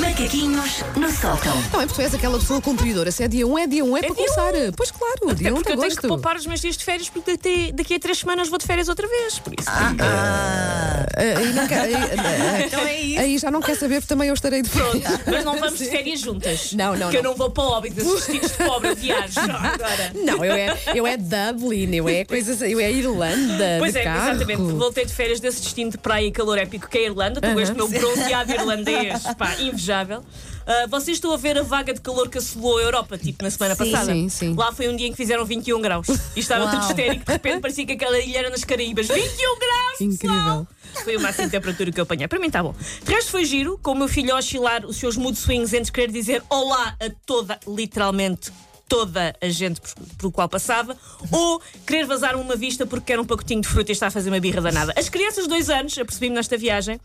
Macaquinhos no sótão. Não é porque tu és aquela pessoa cumpridora. Se é dia 1, é dia 1, é, para dia começar. Pois claro, dia 1 porque de eu tenho que agosto. poupar os meus dias de férias porque daqui, a três semanas vou de férias outra vez. Por isso. Ah, aí, não quer- aí- aí- Então é isso. aí já não quer saber, porque também eu estarei de Pronto, mas não vamos de férias juntas. Não, não, Porque eu não. vou para o óbito desses vestidos de pobre, eu viajo só agora. Não, eu é, eu é Dublin, eu é coisas, eu é Irlanda. Pois é, carro. exatamente. Voltei de férias desse destino de praia e calor épico que é a Irlanda. Tu este meu bronzeado irlandês, pá, invejável. Ah, vocês estão a ver a vaga de calor que assolou a Europa, tipo na semana Sim, passada? sim, sim. Lá foi um dia em que fizeram 21 graus. E estava tudo histérico. De repente parecia que aquela ilha era nas Caraíbas. 21 graus! Incrível. pessoal! Foi o máximo de temperatura que eu apanhei. Para mim está bom. De resto foi giro, com o meu filho a oscilar os seus mood swings entre querer dizer olá a toda, literalmente toda a gente por, pelo qual passava, ou querer vazar uma vista porque quer um pacotinho de fruta e está a fazer uma birra danada. As crianças de dois anos, apercebi-me nesta viagem,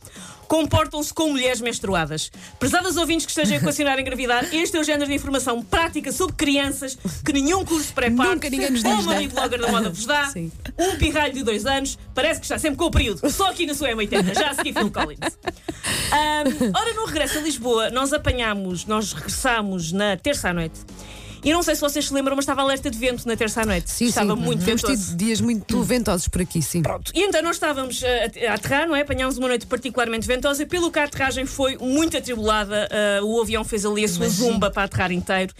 comportam-se como mulheres menstruadas. Prezadas ouvintes que estejam a equacionar engravidar, este é o género de informação prática sobre crianças que nenhum curso nos ou uma né? blogger da moda vos dá. Sim. Um pirralho de dois anos parece que está sempre com o período. Só aqui na sua M80, já a seguir Phil Collins. Ahm, ora, no regresso a Lisboa, nós apanhámos, nós regressámos na terça à noite. E não sei se vocês se lembram, mas estava alerta de vento na terça à noite. Sim, estava sim. muito Temos ventoso. tido dias muito ventosos por aqui, sim. Pronto. E então nós estávamos eh, a, a aterrar, não é? Apanhámos uma noite particularmente ventosa, pelo que a aterragem foi muito atribulada. eh, o avião fez ali a sua zumba para aterrar inteiro.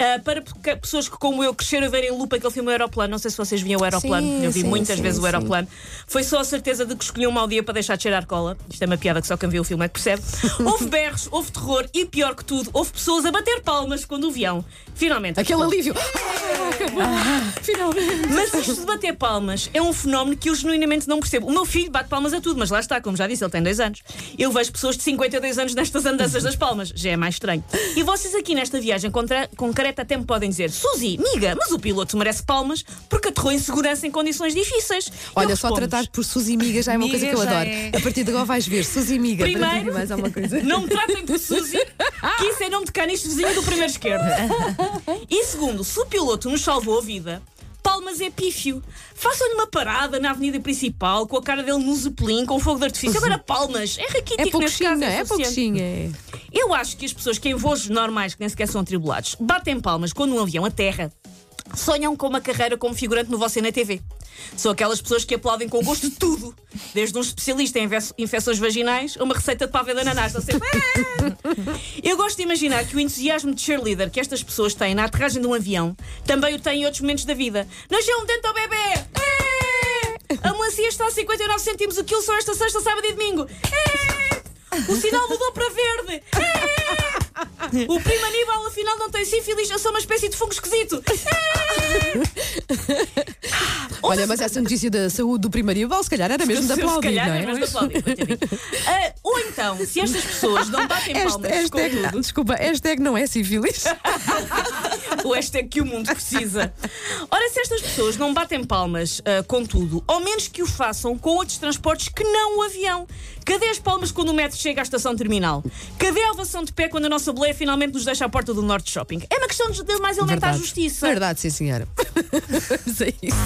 Eh, para pe- pessoas que, como eu, cresceram a ver em lupa aquele filme Aeroplano, não sei se vocês viam o Aeroplano, Sim, eu vi sim, muitas sim, vezes o. Aeroplano. Foi só a certeza de que escolhiam um mau dia para deixar de cheirar cola. Isto é uma piada que só quem viu o filme é que percebe. Houve berros, houve terror e, pior que tudo, houve pessoas a bater palmas quando o avião finalmente. Aquele alívio. Ah. Finalmente. Mas isto de bater palmas é um fenómeno que eu genuinamente não percebo. O meu filho bate palmas a tudo, mas lá está, como já disse, ele tem dois anos. Eu vejo pessoas de 52 anos nestas andanças das palmas. Já é mais estranho. E vocês aqui nesta viagem com, tra- com careta até me podem dizer: Suzy, miga, mas o piloto merece palmas porque aterrou em segurança em condições difíceis. Olha, só tratar por Suzy Miga já é uma Miga coisa que eu adoro. é. A partir de agora vais ver Suzy Miga. Primeiro, mais alguma coisa. não me tratem por Suzy, que isso é nome de caniche vizinho do primeiro esquerdo. E segundo, se o piloto nos salvou a vida, Palmas é pífio. Façam-lhe uma parada na avenida principal com a cara dele no zeppelin, com fogo de artifício. Agora, palmas, é raquítico É neste pouquinho, caso. é? É suficiente. pouquinho. É. Eu acho que as pessoas que em voos normais, que nem sequer são atribulados, batem palmas quando um avião aterra, sonham com uma carreira como figurante no Você na TV. São aquelas pessoas que aplaudem com gosto de tudo, desde um especialista em infecções vaginais a uma receita de pavê de ananás. Estão sempre... Eu gosto de imaginar que o entusiasmo de cheerleader que estas pessoas têm na aterragem de um avião também o têm em outros momentos da vida. Nasceu um dente ao bebê! É! A melancia está a 59 cêntimos o quilo só esta sexta, sábado e domingo. É! O sinal mudou para verde. É! O primo Aníbal afinal não tem sífilis, eu sou uma espécie de fungo esquisito. Olha, mas essa notícia da saúde do primário, se calhar era mesmo Se aplaudir, calhar não é é? mesmo coitadinho. Ah, Ou então, se estas pessoas não batem palmas hashtag- desculpa, hashtag não é sífilis. o hashtag que o mundo precisa. Ora, se estas pessoas não batem palmas ah, com tudo, ao menos que o façam com outros transportes que não o avião. Cadê as palmas quando o metro chega à estação terminal? Cadê a ovação de pé quando a nossa boleia finalmente nos deixa à porta do Norte Shopping? É uma questão de mais elementar Verdade. justiça. Verdade, sim, senhora. Mas é isso.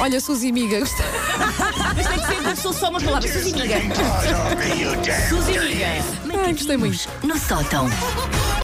Olha, Suzy Miga, gostei. Mas tem que ser uma pessoa só uma palavra. Suzy Miga. Suzy Miga. Ai, gostei muito. No sótão.